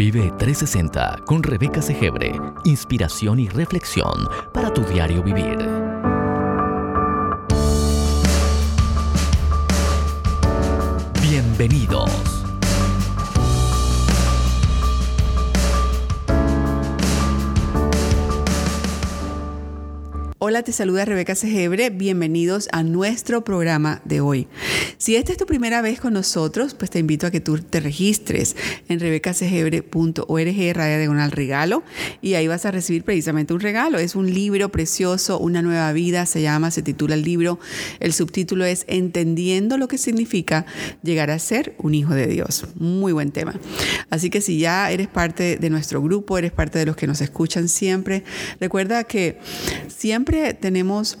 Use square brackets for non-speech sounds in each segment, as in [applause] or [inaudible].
Vive 360 con Rebeca Segebre. Inspiración y reflexión para tu diario vivir. Bienvenidos. Hola, te saluda Rebeca Segebre. Bienvenidos a nuestro programa de hoy. Si esta es tu primera vez con nosotros, pues te invito a que tú te registres en rebecasegebre.org, raya diagonal regalo, y ahí vas a recibir precisamente un regalo. Es un libro precioso, Una nueva vida, se llama, se titula el libro. El subtítulo es Entendiendo lo que significa llegar a ser un hijo de Dios. Muy buen tema. Así que si ya eres parte de nuestro grupo, eres parte de los que nos escuchan siempre, recuerda que siempre tenemos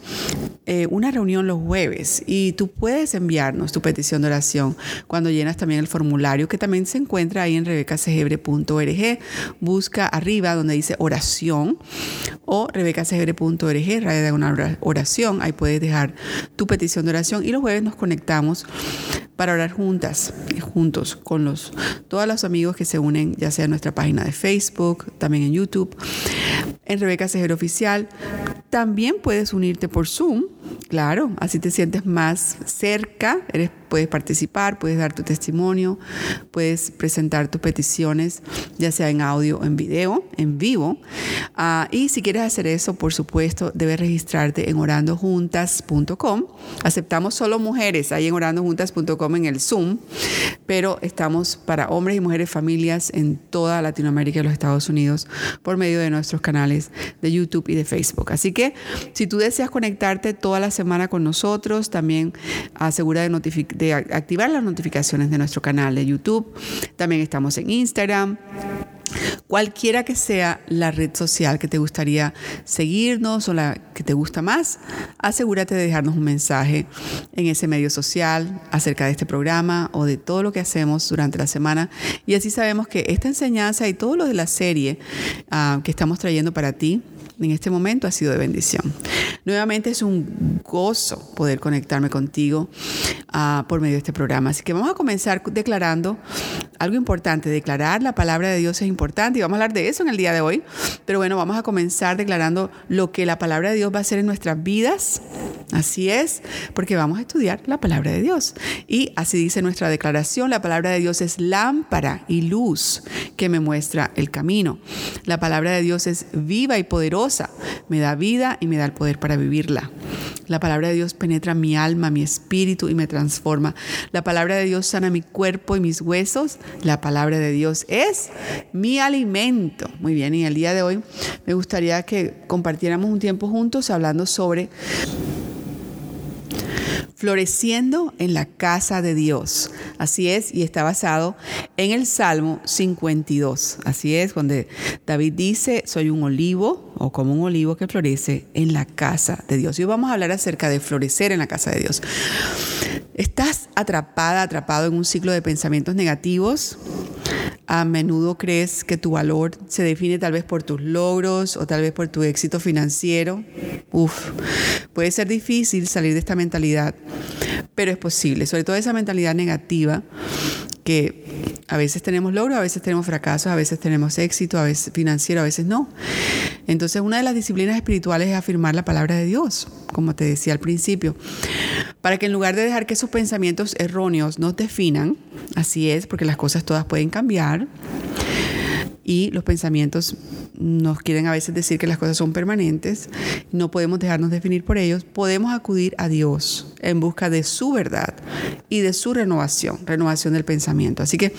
eh, una reunión los jueves y tú puedes enviarnos tu petición de oración cuando llenas también el formulario que también se encuentra ahí en rebecasegebre.org. Busca arriba donde dice oración o rebecasegebre.org, radio de una oración. Ahí puedes dejar tu petición de oración y los jueves nos conectamos para orar juntas, juntos con los, todos los amigos que se unen, ya sea en nuestra página de Facebook, también en YouTube, en Rebeca Segebre Oficial. También puedes unirte por Zoom, claro, así te sientes más cerca, eres puedes participar, puedes dar tu testimonio, puedes presentar tus peticiones, ya sea en audio o en video, en vivo. Ah, y si quieres hacer eso, por supuesto, debes registrarte en orandojuntas.com. Aceptamos solo mujeres ahí en orandojuntas.com en el Zoom, pero estamos para hombres y mujeres, familias en toda Latinoamérica y los Estados Unidos por medio de nuestros canales de YouTube y de Facebook. Así que si tú deseas conectarte toda la semana con nosotros, también asegura de notificar de activar las notificaciones de nuestro canal de YouTube. También estamos en Instagram. Cualquiera que sea la red social que te gustaría seguirnos o la que te gusta más, asegúrate de dejarnos un mensaje en ese medio social acerca de este programa o de todo lo que hacemos durante la semana. Y así sabemos que esta enseñanza y todo lo de la serie ah, que estamos trayendo para ti en este momento ha sido de bendición. Nuevamente es un gozo poder conectarme contigo uh, por medio de este programa. Así que vamos a comenzar declarando algo importante. Declarar la palabra de Dios es importante y vamos a hablar de eso en el día de hoy. Pero bueno, vamos a comenzar declarando lo que la palabra de Dios va a hacer en nuestras vidas. Así es, porque vamos a estudiar la palabra de Dios. Y así dice nuestra declaración, la palabra de Dios es lámpara y luz que me muestra el camino. La palabra de Dios es viva y poderosa, me da vida y me da el poder para vivirla. La palabra de Dios penetra mi alma, mi espíritu y me transforma. La palabra de Dios sana mi cuerpo y mis huesos. La palabra de Dios es mi alimento. Muy bien, y el día de hoy me gustaría que compartiéramos un tiempo juntos hablando sobre floreciendo en la casa de Dios. Así es, y está basado en el Salmo 52. Así es, donde David dice, soy un olivo o como un olivo que florece en la casa de Dios. Y hoy vamos a hablar acerca de florecer en la casa de Dios. ¿Estás atrapada, atrapado en un ciclo de pensamientos negativos? A menudo crees que tu valor se define tal vez por tus logros o tal vez por tu éxito financiero. Uf, puede ser difícil salir de esta mentalidad, pero es posible, sobre todo esa mentalidad negativa a veces tenemos logros, a veces tenemos fracasos, a veces tenemos éxito, a veces financiero, a veces no. Entonces, una de las disciplinas espirituales es afirmar la palabra de Dios, como te decía al principio, para que en lugar de dejar que esos pensamientos erróneos nos definan, así es, porque las cosas todas pueden cambiar y los pensamientos nos quieren a veces decir que las cosas son permanentes, no podemos dejarnos definir por ellos, podemos acudir a Dios en busca de su verdad y de su renovación, renovación del pensamiento. Así que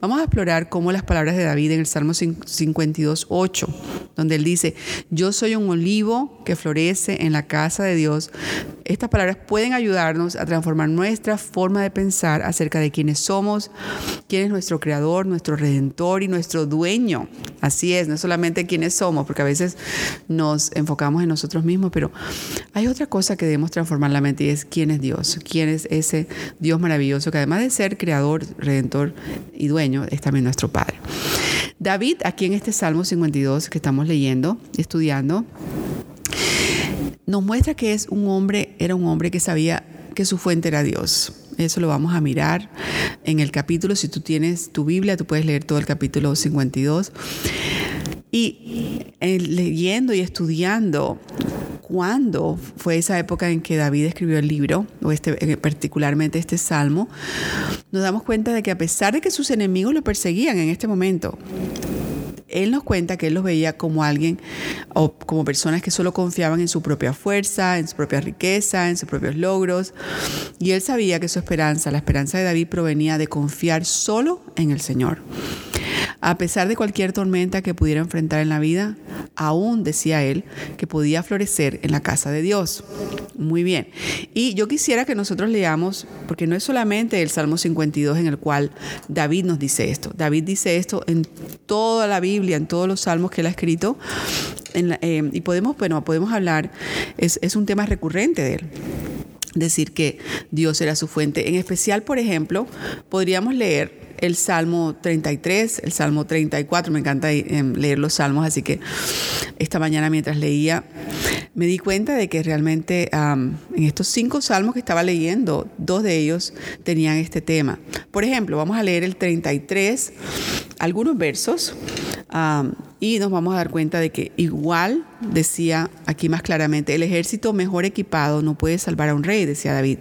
vamos a explorar cómo las palabras de David en el Salmo 52, 8, donde él dice, yo soy un olivo que florece en la casa de Dios. Estas palabras pueden ayudarnos a transformar nuestra forma de pensar acerca de quiénes somos, quién es nuestro creador, nuestro redentor y nuestro dueño. Así es, no solamente quiénes somos, porque a veces nos enfocamos en nosotros mismos, pero hay otra cosa que debemos transformar la mente y es quién es Dios, quién es ese Dios maravilloso que además de ser creador, redentor y dueño, es también nuestro Padre. David, aquí en este Salmo 52 que estamos leyendo, estudiando, nos muestra que es un hombre, era un hombre que sabía que su fuente era Dios. Eso lo vamos a mirar en el capítulo. Si tú tienes tu Biblia, tú puedes leer todo el capítulo 52. Y eh, leyendo y estudiando cuándo fue esa época en que David escribió el libro, o este, eh, particularmente este salmo, nos damos cuenta de que a pesar de que sus enemigos lo perseguían en este momento, él nos cuenta que él los veía como alguien o como personas que solo confiaban en su propia fuerza, en su propia riqueza, en sus propios logros. Y él sabía que su esperanza, la esperanza de David, provenía de confiar solo en el Señor. A pesar de cualquier tormenta que pudiera enfrentar en la vida, aún decía él que podía florecer en la casa de Dios. Muy bien. Y yo quisiera que nosotros leamos, porque no es solamente el Salmo 52 en el cual David nos dice esto. David dice esto en toda la Biblia, en todos los salmos que él ha escrito. Eh, y podemos, bueno, podemos hablar, es, es un tema recurrente de él decir que Dios era su fuente. En especial, por ejemplo, podríamos leer el Salmo 33, el Salmo 34, me encanta eh, leer los salmos, así que esta mañana mientras leía me di cuenta de que realmente en estos cinco salmos que estaba leyendo, dos de ellos tenían este tema. Por ejemplo, vamos a leer el 33, algunos versos. y nos vamos a dar cuenta de que igual decía aquí más claramente, el ejército mejor equipado no puede salvar a un rey, decía David,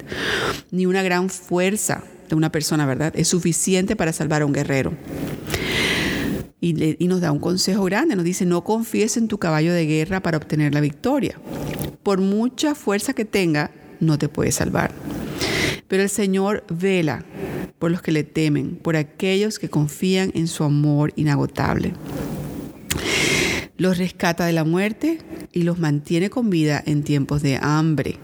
ni una gran fuerza de una persona, ¿verdad? Es suficiente para salvar a un guerrero. Y, nos da un consejo grande, nos dice, no confíes en tu caballo de guerra para obtener la victoria. Por mucha fuerza que tenga, no te puede salvar. Pero el Señor vela por los que le temen, por aquellos que confían en su amor inagotable. Los rescata de la muerte y los mantiene con vida en tiempos de hambre.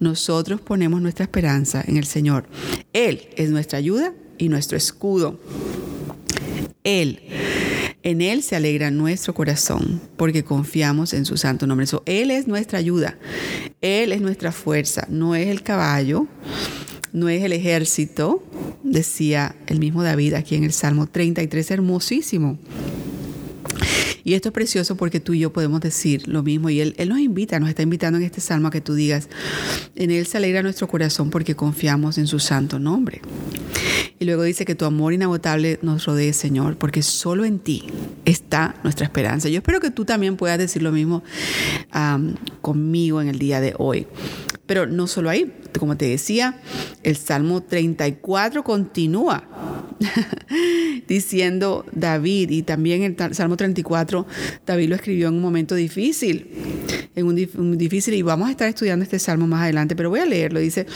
Nosotros ponemos nuestra esperanza en el Señor. Él es nuestra ayuda y nuestro escudo. Él, en Él se alegra nuestro corazón porque confiamos en su santo nombre. él es nuestra ayuda, Él es nuestra fuerza, no es el caballo, no es el ejército, decía el mismo David aquí en el Salmo 33, hermosísimo. Y esto es precioso porque tú y yo podemos decir lo mismo. Y él, él nos invita, nos está invitando en este salmo a que tú digas, en Él se alegra nuestro corazón porque confiamos en su santo nombre. Y luego dice que tu amor inagotable nos rodee, Señor, porque solo en ti está nuestra esperanza. Yo espero que tú también puedas decir lo mismo conmigo en el día de hoy. Pero no solo ahí, como te decía, el Salmo 34 continúa [laughs] diciendo David, y también el Salmo 34, David lo escribió en un momento difícil, en un, difícil, y vamos a estar estudiando este Salmo más adelante, pero voy a leerlo. Dice,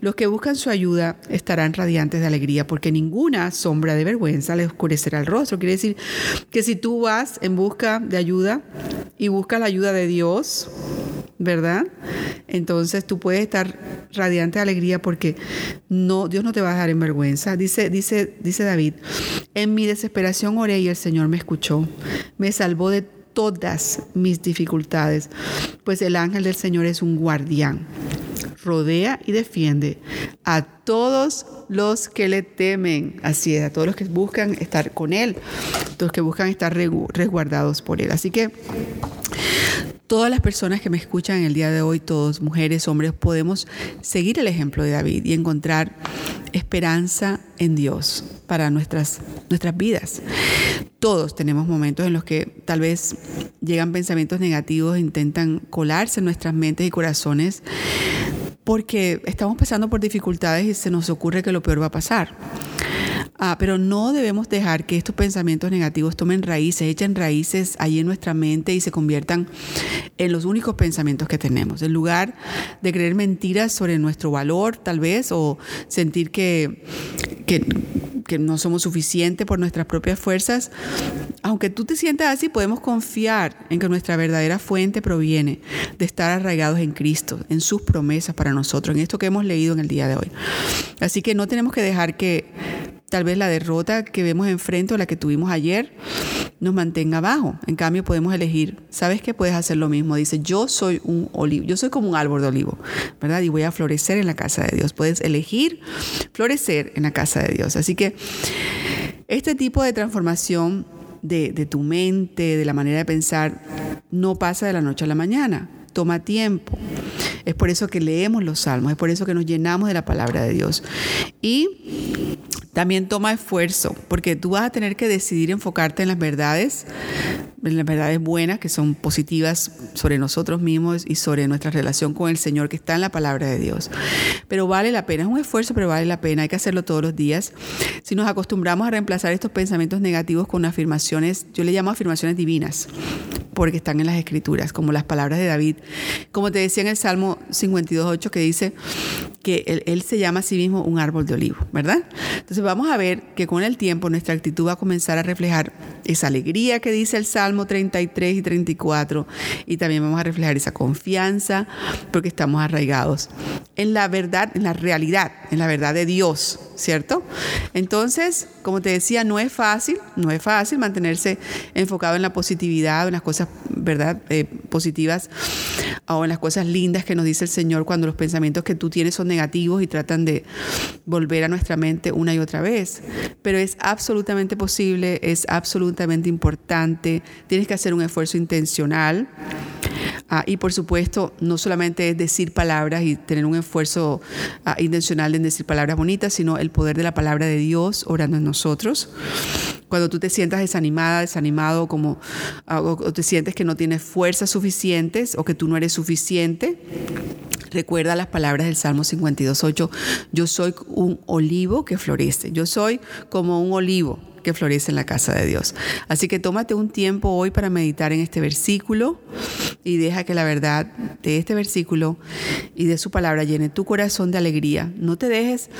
los que buscan su ayuda estarán radiantes de alegría, porque ninguna sombra de vergüenza les oscurecerá el rostro. Quiere decir que si tú vas en busca de ayuda y buscas la ayuda de Dios, ¿verdad? Entonces tú puedes estar radiante de alegría porque no, Dios no te va a dejar en vergüenza. Dice, dice, dice David, en mi desesperación oré y el Señor me escuchó, me salvó de todas mis dificultades, pues el ángel del Señor es un guardián, rodea y defiende a todos los que le temen, así es, a todos los que buscan estar con Él, todos los que buscan estar resguardados por Él. Así que todas las personas que me escuchan el día de hoy, todos, mujeres, hombres, podemos seguir el ejemplo de David y encontrar esperanza en Dios para nuestras, nuestras vidas. Todos tenemos momentos en los que tal vez llegan pensamientos negativos, intentan colarse en nuestras mentes y corazones porque estamos pasando por dificultades y se nos ocurre que lo peor va a pasar. Ah, pero no debemos dejar que estos pensamientos negativos tomen raíces, echen raíces ahí en nuestra mente y se conviertan en los únicos pensamientos que tenemos. En lugar de creer mentiras sobre nuestro valor, tal vez, o sentir que, que, que no somos suficientes por nuestras propias fuerzas, aunque tú te sientas así, podemos confiar en que nuestra verdadera fuente proviene de estar arraigados en Cristo, en sus promesas para nosotros, en esto que hemos leído en el día de hoy. Así que no tenemos que dejar que tal vez la derrota que vemos enfrente o la que tuvimos ayer nos mantenga abajo. En cambio, podemos elegir, ¿sabes qué? Puedes hacer lo mismo. Dice, yo soy un olivo, yo soy como un árbol de olivo, ¿verdad? Y voy a florecer en la casa de Dios. Puedes elegir florecer en la casa de Dios. Así que este tipo de transformación de, de tu mente, de la manera de pensar, no pasa de la noche a la mañana. Toma tiempo. Es por eso que leemos los salmos, es por eso que nos llenamos de la palabra de Dios. Y también toma esfuerzo, porque tú vas a tener que decidir enfocarte en las verdades, las verdades buenas, que son positivas sobre nosotros mismos y sobre nuestra relación con el Señor, que está en la palabra de Dios. Pero vale la pena, es un esfuerzo, pero vale la pena, hay que hacerlo todos los días. Si nos acostumbramos a reemplazar estos pensamientos negativos con afirmaciones, yo le llamo afirmaciones divinas, porque están en las escrituras, como las palabras de David. Como te decía en el Salmo 52.8, que dice que él, él se llama a sí mismo un árbol de olivo, ¿verdad? Entonces vamos a ver que con el tiempo nuestra actitud va a comenzar a reflejar esa alegría que dice el Salmo 33 y 34 y también vamos a reflejar esa confianza porque estamos arraigados en la verdad, en la realidad, en la verdad de Dios, ¿cierto? Entonces, como te decía, no es fácil, no es fácil mantenerse enfocado en la positividad, en las cosas, ¿verdad? Eh, positivas o en las cosas lindas que nos dice el Señor cuando los pensamientos que tú tienes son negativos y tratan de volver a nuestra mente una y otra vez. Pero es absolutamente posible, es absolutamente importante, tienes que hacer un esfuerzo intencional. Ah, y por supuesto, no solamente es decir palabras y tener un esfuerzo ah, intencional en decir palabras bonitas, sino el poder de la palabra de Dios orando en nosotros. Cuando tú te sientas desanimada, desanimado, como, ah, o te sientes que no tienes fuerzas suficientes o que tú no eres suficiente, Recuerda las palabras del Salmo 52.8. Yo soy un olivo que florece. Yo soy como un olivo que florece en la casa de Dios. Así que tómate un tiempo hoy para meditar en este versículo y deja que la verdad de este versículo y de su palabra llene tu corazón de alegría. No te dejes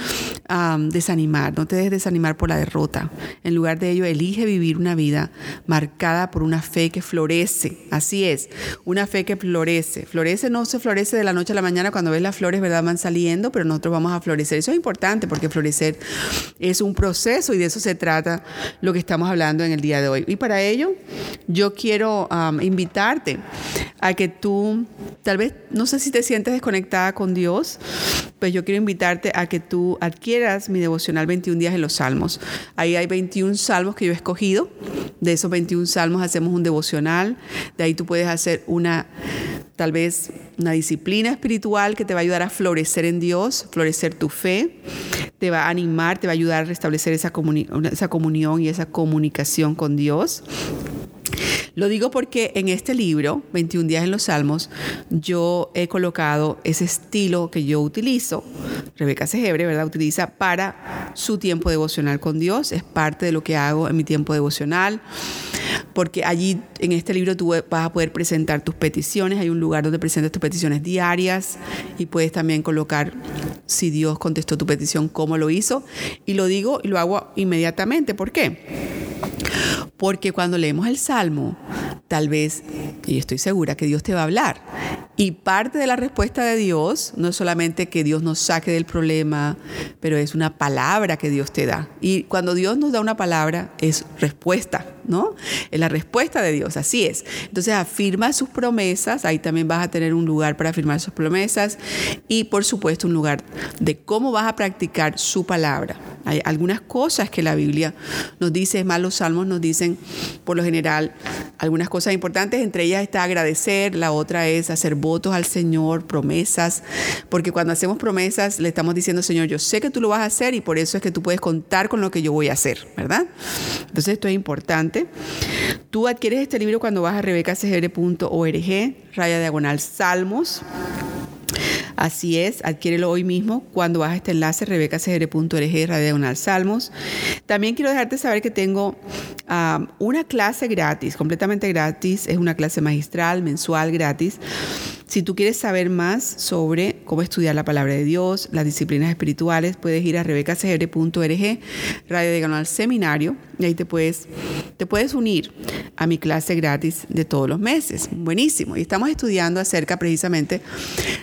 desanimar, no te dejes desanimar por la derrota. En lugar de ello, elige vivir una vida marcada por una fe que florece. Así es, una fe que florece. Florece no se florece de la noche a la mañana cuando ves las flores, ¿verdad? Van saliendo, pero nosotros vamos a florecer. Eso es importante porque florecer es un proceso y de eso se trata lo que estamos hablando en el día de hoy. Y para ello, yo quiero invitarte a que tú, tal vez, no sé si te sientes desconectada con Dios, pues yo quiero invitarte a que tú adquieras mi devocional 21 días en los salmos. Ahí hay 21 salmos que yo he escogido. De esos 21 salmos hacemos un devocional. De ahí tú puedes hacer una, tal vez, una disciplina espiritual que te va a ayudar a florecer en Dios, florecer tu fe, te va a animar, te va a ayudar a restablecer esa, esa comunión y esa comunicación con Dios. Lo digo porque en este libro, 21 días en los Salmos, yo he colocado ese estilo que yo utilizo, Rebeca Segebre, ¿verdad? Utiliza para su tiempo devocional con Dios, es parte de lo que hago en mi tiempo devocional, porque allí en este libro tú vas a poder presentar tus peticiones, hay un lugar donde presentas tus peticiones diarias y puedes también colocar si Dios contestó tu petición, cómo lo hizo, y lo digo y lo hago inmediatamente, ¿por qué? Porque cuando leemos el Salmo, tal vez, y estoy segura que Dios te va a hablar. Y parte de la respuesta de Dios no es solamente que Dios nos saque del problema, pero es una palabra que Dios te da. Y cuando Dios nos da una palabra, es respuesta, ¿no? Es la respuesta de Dios, así es. Entonces afirma sus promesas, ahí también vas a tener un lugar para afirmar sus promesas y por supuesto un lugar de cómo vas a practicar su palabra. Hay algunas cosas que la Biblia nos dice, es más, los salmos nos dicen por lo general algunas cosas importantes, entre ellas está agradecer, la otra es hacer votos al Señor, promesas, porque cuando hacemos promesas le estamos diciendo, Señor, yo sé que tú lo vas a hacer y por eso es que tú puedes contar con lo que yo voy a hacer, ¿verdad? Entonces esto es importante. Tú adquieres este libro cuando vas a rebecacgr.org, raya diagonal salmos. Así es, adquiérelo hoy mismo cuando vas a este enlace rebecacgr.org, diagonal salmos. También quiero dejarte saber que tengo um, una clase gratis, completamente gratis, es una clase magistral, mensual, gratis si tú quieres saber más sobre cómo estudiar la palabra de Dios, las disciplinas espirituales, puedes ir a rebecacgr.org, Radio de al Seminario, y ahí te puedes, te puedes unir a mi clase gratis de todos los meses. Buenísimo. Y estamos estudiando acerca precisamente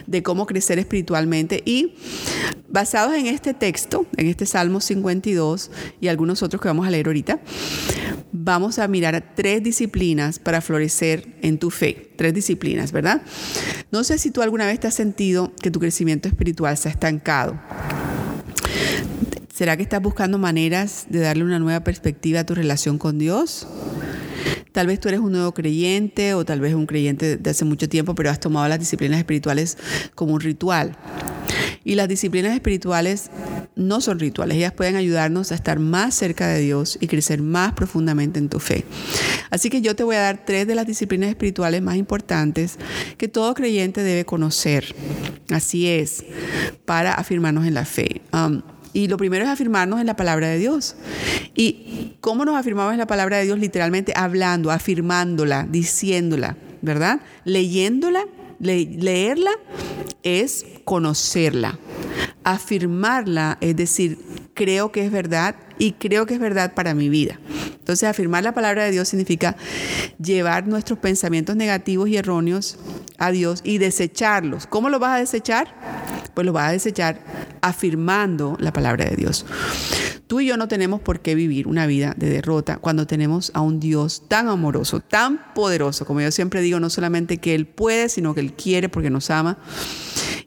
de cómo crecer espiritualmente y basados en este texto, en este Salmo 52 y algunos otros que vamos a leer ahorita, vamos a mirar tres disciplinas para florecer en tu fe. Tres disciplinas, ¿verdad? No sé si tú alguna vez te has sentido que tu crecimiento espiritual se ha estancado. ¿Será que estás buscando maneras de darle una nueva perspectiva a tu relación con Dios? Tal vez tú eres un nuevo creyente o tal vez un creyente de hace mucho tiempo, pero has tomado las disciplinas espirituales como un ritual. Y las disciplinas espirituales no son rituales, ellas pueden ayudarnos a estar más cerca de Dios y crecer más profundamente en tu fe. Así que yo te voy a dar tres de las disciplinas espirituales más importantes que todo creyente debe conocer. Así es, para afirmarnos en la fe. Um, y lo primero es afirmarnos en la palabra de Dios. ¿Y cómo nos afirmamos en la palabra de Dios? Literalmente hablando, afirmándola, diciéndola, ¿verdad? Leyéndola, leerla es conocerla. Afirmarla es decir, creo que es verdad y creo que es verdad para mi vida. Entonces, afirmar la palabra de Dios significa llevar nuestros pensamientos negativos y erróneos a Dios y desecharlos. ¿Cómo lo vas a desechar? Pues lo vas a desechar afirmando la palabra de Dios. Tú y yo no tenemos por qué vivir una vida de derrota cuando tenemos a un Dios tan amoroso, tan poderoso, como yo siempre digo, no solamente que Él puede, sino que Él quiere porque nos ama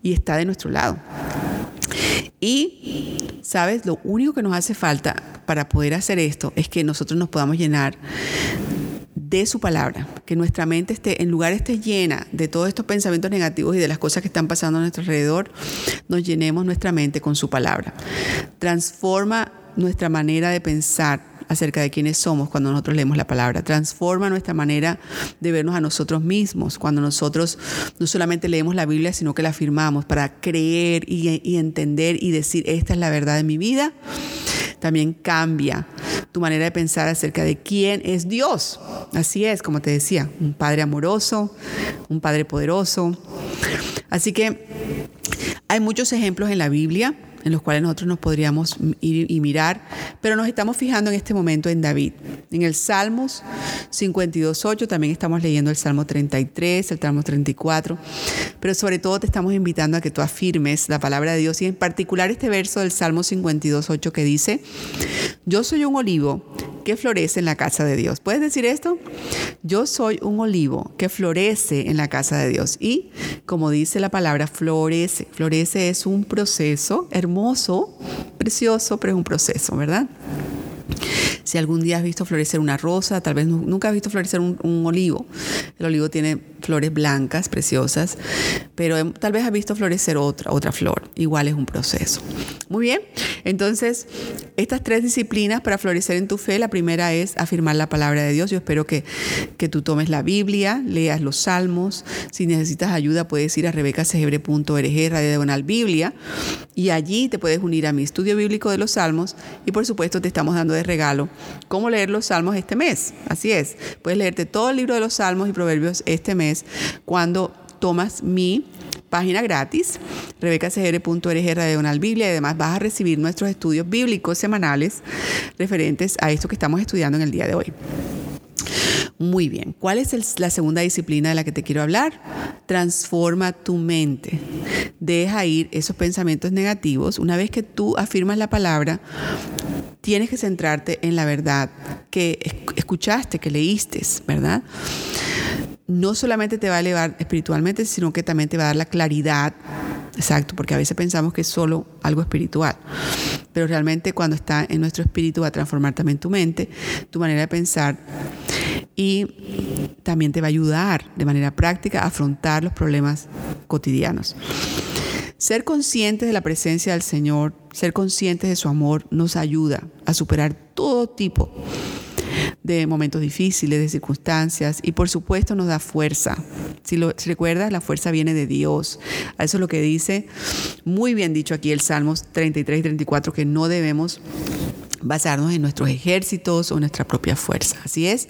y está de nuestro lado. Y, ¿sabes? Lo único que nos hace falta para poder hacer esto es que nosotros nos podamos llenar de su palabra, que nuestra mente esté, en lugar esté llena de todos estos pensamientos negativos y de las cosas que están pasando a nuestro alrededor, nos llenemos nuestra mente con su palabra. Transforma nuestra manera de pensar acerca de quiénes somos cuando nosotros leemos la palabra. Transforma nuestra manera de vernos a nosotros mismos cuando nosotros no solamente leemos la Biblia, sino que la afirmamos para creer y, y entender y decir, esta es la verdad de mi vida. También cambia tu manera de pensar acerca de quién es Dios. Así es, como te decía, un Padre amoroso, un Padre poderoso. Así que hay muchos ejemplos en la Biblia en los cuales nosotros nos podríamos ir y mirar, pero nos estamos fijando en este momento en David. En el Salmos 52.8 también estamos leyendo el Salmo 33, el Salmo 34, pero sobre todo te estamos invitando a que tú afirmes la palabra de Dios y en particular este verso del Salmo 52.8 que dice, yo soy un olivo que florece en la casa de Dios. ¿Puedes decir esto? Yo soy un olivo que florece en la casa de Dios. Y como dice la palabra, florece. Florece es un proceso hermoso, precioso, pero es un proceso, ¿verdad? Si algún día has visto florecer una rosa, tal vez nunca has visto florecer un, olivo. El olivo tiene flores blancas, preciosas, pero em, tal vez has visto florecer otra, otra flor. Igual es un proceso. Muy bien, entonces estas tres disciplinas para florecer en tu fe, la primera es afirmar la palabra de Dios. Yo espero que, que tú tomes la Biblia, leas los salmos. Si necesitas ayuda, puedes ir a rebecasegebre.org, Radio Diagonal Biblia, y allí te puedes unir a mi estudio bíblico de los salmos. Y por supuesto, te estamos dando regalo cómo leer los salmos este mes. Así es, puedes leerte todo el libro de los salmos y proverbios este mes cuando tomas mi página gratis, rebecacgr.org Radional Biblia, y además vas a recibir nuestros estudios bíblicos semanales referentes a esto que estamos estudiando en el día de hoy. Muy bien, ¿cuál es la segunda disciplina de la que te quiero hablar? Transforma tu mente. Deja ir esos pensamientos negativos. Una vez que tú afirmas la palabra, tienes que centrarte en la verdad que escuchaste, que leíste, ¿verdad? No solamente te va a elevar espiritualmente, sino que también te va a dar la claridad. Exacto, porque a veces pensamos que es solo algo espiritual, pero realmente cuando está en nuestro espíritu va a transformar también tu mente, tu manera de pensar y también te va a ayudar de manera práctica a afrontar los problemas cotidianos. Ser conscientes de la presencia del Señor, ser conscientes de su amor, nos ayuda a superar todo tipo de momentos difíciles, de circunstancias y por supuesto nos da fuerza. Si lo recuerdas, la fuerza viene de Dios. Eso es lo que dice muy bien dicho aquí el Salmos 33 y 34, que no debemos basarnos en nuestros ejércitos o nuestra propia fuerza. Así es,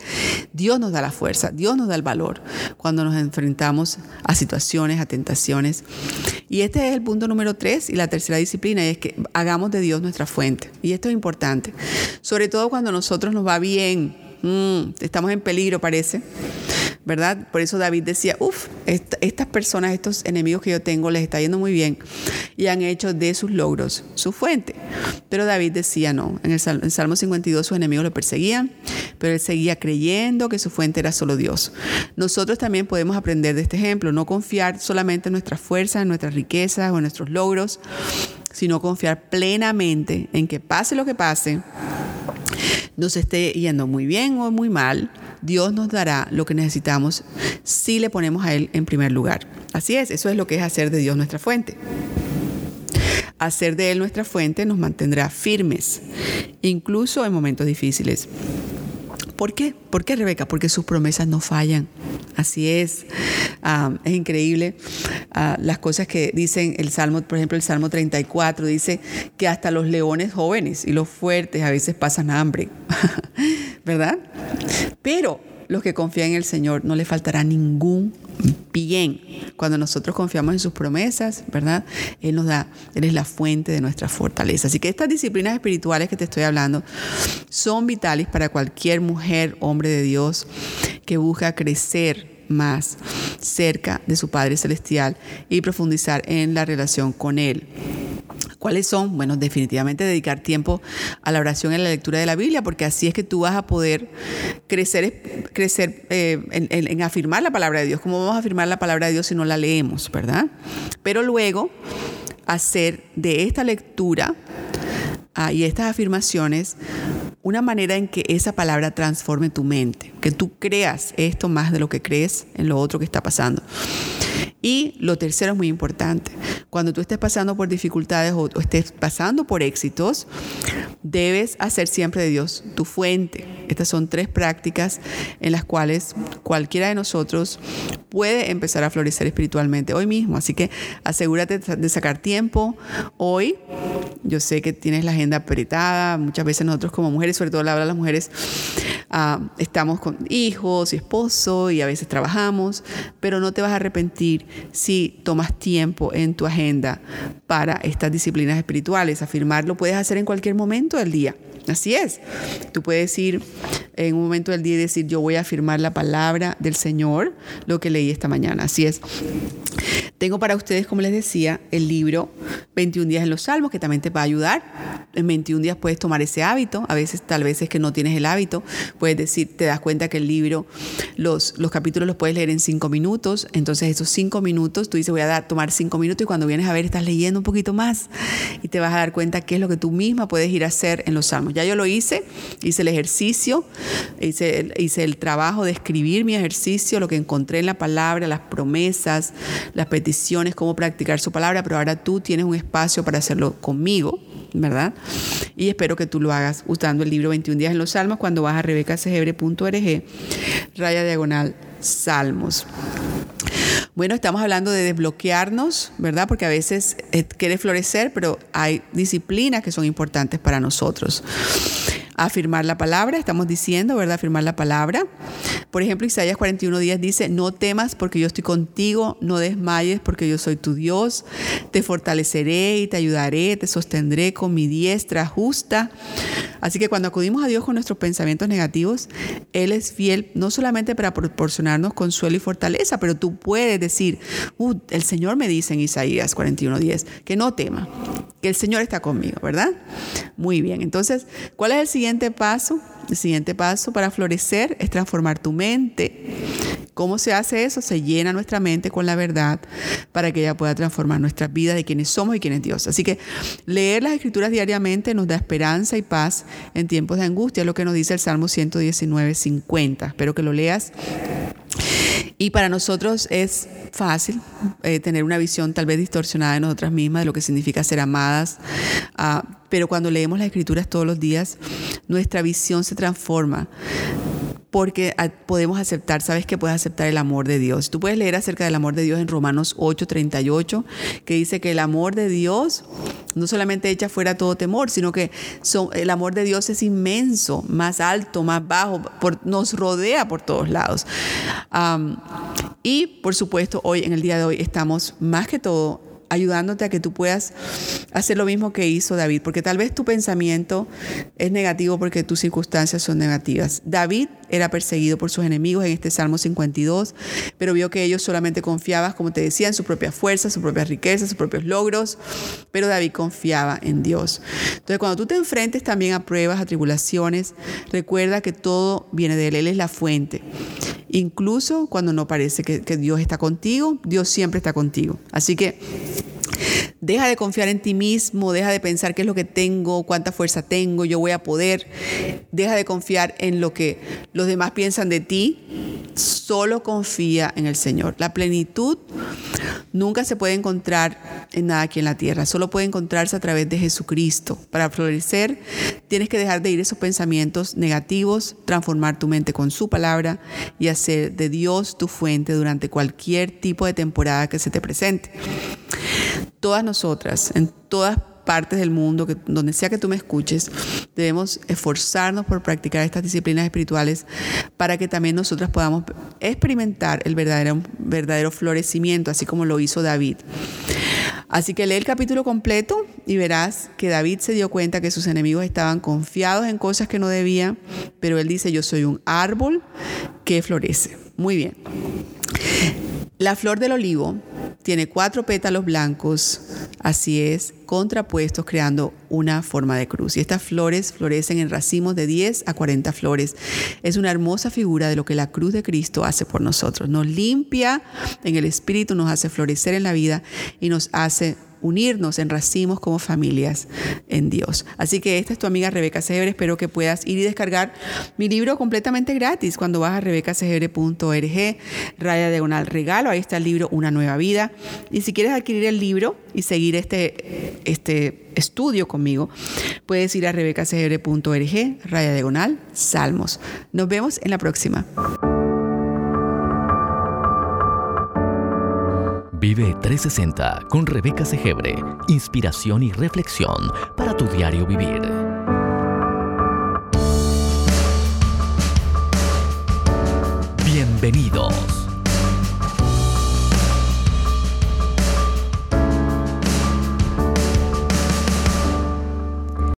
Dios nos da la fuerza, Dios nos da el valor cuando nos enfrentamos a situaciones, a tentaciones. Y este es el punto número tres y la tercera disciplina, y es que hagamos de Dios nuestra fuente. Y esto es importante, sobre todo cuando a nosotros nos va bien, mm, estamos en peligro parece ¿verdad? Por eso David decía, uff, estas personas, estos enemigos que yo tengo, les está yendo muy bien y han hecho de sus logros su fuente. Pero David decía, no, en el Salmo, 52 sus enemigos lo perseguían, pero él seguía creyendo que su fuente era solo Dios. Nosotros también podemos aprender de este ejemplo, no confiar solamente en nuestras fuerzas, en nuestras riquezas o en nuestros logros, sino confiar plenamente en que pase lo que pase, nos esté yendo muy bien o muy mal, Dios nos dará lo que necesitamos si le ponemos a Él en primer lugar. Así es, eso es lo que es hacer de Dios nuestra fuente. Hacer de Él nuestra fuente nos mantendrá firmes, incluso en momentos difíciles. ¿Por qué? ¿Por qué, Rebeca? Porque sus promesas no fallan. Así es. Ah, es increíble ah, las cosas que dicen el Salmo, por ejemplo, el Salmo 34 dice que hasta los leones jóvenes y los fuertes a veces pasan hambre. [laughs] ¿Verdad? Pero los que confían en el Señor no le faltará ningún bien. Cuando nosotros confiamos en sus promesas, ¿verdad? Él nos da, Él es la fuente de nuestra fortaleza. Así que estas disciplinas espirituales que te estoy hablando son vitales para cualquier mujer, hombre de Dios que busca crecer más cerca de su Padre Celestial y profundizar en la relación con Él. ¿Cuáles son? Bueno, definitivamente dedicar tiempo a la oración y a la lectura de la Biblia, porque así es que tú vas a poder crecer, crecer eh, en, afirmar la palabra de Dios. ¿Cómo vamos a afirmar la palabra de Dios si no la leemos, verdad? Pero luego hacer de esta lectura ah, y estas afirmaciones una manera en que esa palabra transforme tu mente, que tú creas esto más de lo que crees en lo otro que está pasando. Y lo tercero es muy importante. Cuando tú estés pasando por dificultades o, estés pasando por éxitos, debes hacer siempre de Dios tu fuente. Estas son tres prácticas en las cuales cualquiera de nosotros puede empezar a florecer espiritualmente hoy mismo. Así que asegúrate de sacar tiempo hoy. Yo sé que tienes la agenda apretada. Muchas veces nosotros como mujeres, sobre todo la las mujeres, ah, estamos con hijos y esposo y a veces trabajamos, pero no te vas a arrepentir si tomas tiempo en tu agenda para estas disciplinas espirituales. Afirmarlo puedes hacer en cualquier momento del día. Así es. Tú puedes ir en un momento del día y decir, yo voy a afirmar la palabra del Señor, lo que leí esta mañana. Así es. Tengo para ustedes, como les decía, el libro 21 días en los salmos, que también te va a ayudar. En 21 días puedes tomar ese hábito. A veces, tal vez es que no tienes el hábito. Puedes decir, te das cuenta que el libro, los, los capítulos los puedes leer en 5 minutos. Entonces, esos 5 minutos, tú dices, voy a dar, tomar 5 minutos y cuando vienes a ver, estás leyendo un poquito más y te vas a dar cuenta qué es lo que tú misma puedes ir a hacer en los salmos. Ya yo lo hice, hice el ejercicio, hice, hice el trabajo de escribir mi ejercicio, lo que encontré en la palabra, las promesas, las peticiones, cómo practicar su palabra, pero ahora tú tienes un espacio para hacerlo conmigo, ¿verdad? Y espero que tú lo hagas usando el libro 21 días en los salmos cuando vas a rebecacegebre.org, raya diagonal salmos. Bueno, estamos hablando de desbloquearnos, ¿verdad? Porque a veces eh, quiere florecer, pero hay disciplinas que son importantes para nosotros afirmar la palabra, estamos diciendo, ¿verdad? Afirmar la palabra. Por ejemplo, Isaías 41 días dice, no temas porque yo estoy contigo, no desmayes porque yo soy tu Dios, te fortaleceré y te ayudaré, te sostendré con mi diestra justa. Así que cuando acudimos a Dios con nuestros pensamientos negativos, Él es fiel no solamente para proporcionarnos consuelo y fortaleza, pero tú puedes decir, uh, el Señor me dice en Isaías 41 días, que no tema, que el Señor está conmigo, ¿verdad? Muy bien, entonces, ¿cuál es el siguiente? Siguiente paso, el siguiente paso para florecer es transformar tu mente. ¿Cómo se hace eso? Se llena nuestra mente con la verdad para que ella pueda transformar nuestras vidas de quienes somos y quién es Dios. Así que leer las escrituras diariamente nos da esperanza y paz en tiempos de angustia, lo que nos dice el Salmo 119, 50. Espero que lo leas. Y para nosotros es fácil eh, tener una visión tal vez distorsionada de nosotras mismas, de lo que significa ser amadas, uh, pero cuando leemos las escrituras todos los días, nuestra visión se transforma porque podemos aceptar, sabes que puedes aceptar el amor de Dios. Tú puedes leer acerca del amor de Dios en Romanos 8:38, que dice que el amor de Dios no solamente echa fuera todo temor, sino que el amor de Dios es inmenso, más alto, más bajo, nos rodea por todos lados. y por supuesto, hoy, en el día de hoy, estamos más que todo ayudándote a que tú puedas hacer lo mismo que hizo David, porque tal vez tu pensamiento es negativo porque tus circunstancias son negativas. David era perseguido por sus enemigos en este Salmo 52, pero vio que ellos solamente confiaban, como te decía, en su propia fuerza, sus propias riquezas, sus propios logros, pero David confiaba en Dios. Entonces, cuando tú te enfrentes también a pruebas, a tribulaciones, recuerda que todo viene de Él, Él es la fuente. Incluso cuando no parece que, Dios está contigo, Dios siempre está contigo. Así que Deja de confiar en ti mismo, deja de pensar qué es lo que tengo, cuánta fuerza tengo, yo voy a poder. Deja de confiar en lo que los demás piensan de ti. Solo confía en el Señor. La plenitud nunca se puede encontrar en nada aquí en la tierra, solo puede encontrarse a través de Jesucristo. Para florecer tienes que dejar de ir esos pensamientos negativos, transformar tu mente con su palabra y hacer de Dios tu fuente durante cualquier tipo de temporada que se te presente todas nosotras, en todas partes del mundo, donde sea que tú me escuches, debemos esforzarnos por practicar estas disciplinas espirituales para que también nosotras podamos experimentar el verdadero, verdadero florecimiento, así como lo hizo David. Así que lee el capítulo completo y verás que David se dio cuenta que sus enemigos estaban confiados en cosas que no debían, pero él dice, yo soy un árbol que florece. Muy bien. La flor del olivo tiene cuatro pétalos blancos, así es, contrapuestos creando una forma de cruz. Y estas flores florecen en racimos de 10 a 40 flores. Es una hermosa figura de lo que la cruz de Cristo hace por nosotros. Nos limpia en el espíritu, nos hace florecer en la vida y nos hace unirnos en racimos como familias en Dios. Así que esta es tu amiga Rebeca Segebre. Espero que puedas ir y descargar mi libro completamente gratis cuando vas a rebecasegebre.org, raya diagonal regalo. Ahí está el libro Una nueva vida. Y si quieres adquirir el libro y seguir este, este estudio conmigo, puedes ir a rebecasegebre.org, raya diagonal salmos. Nos vemos en la próxima. Vive 360 con Rebeca Segebre, Inspiración y reflexión para tu diario vivir. Bienvenido.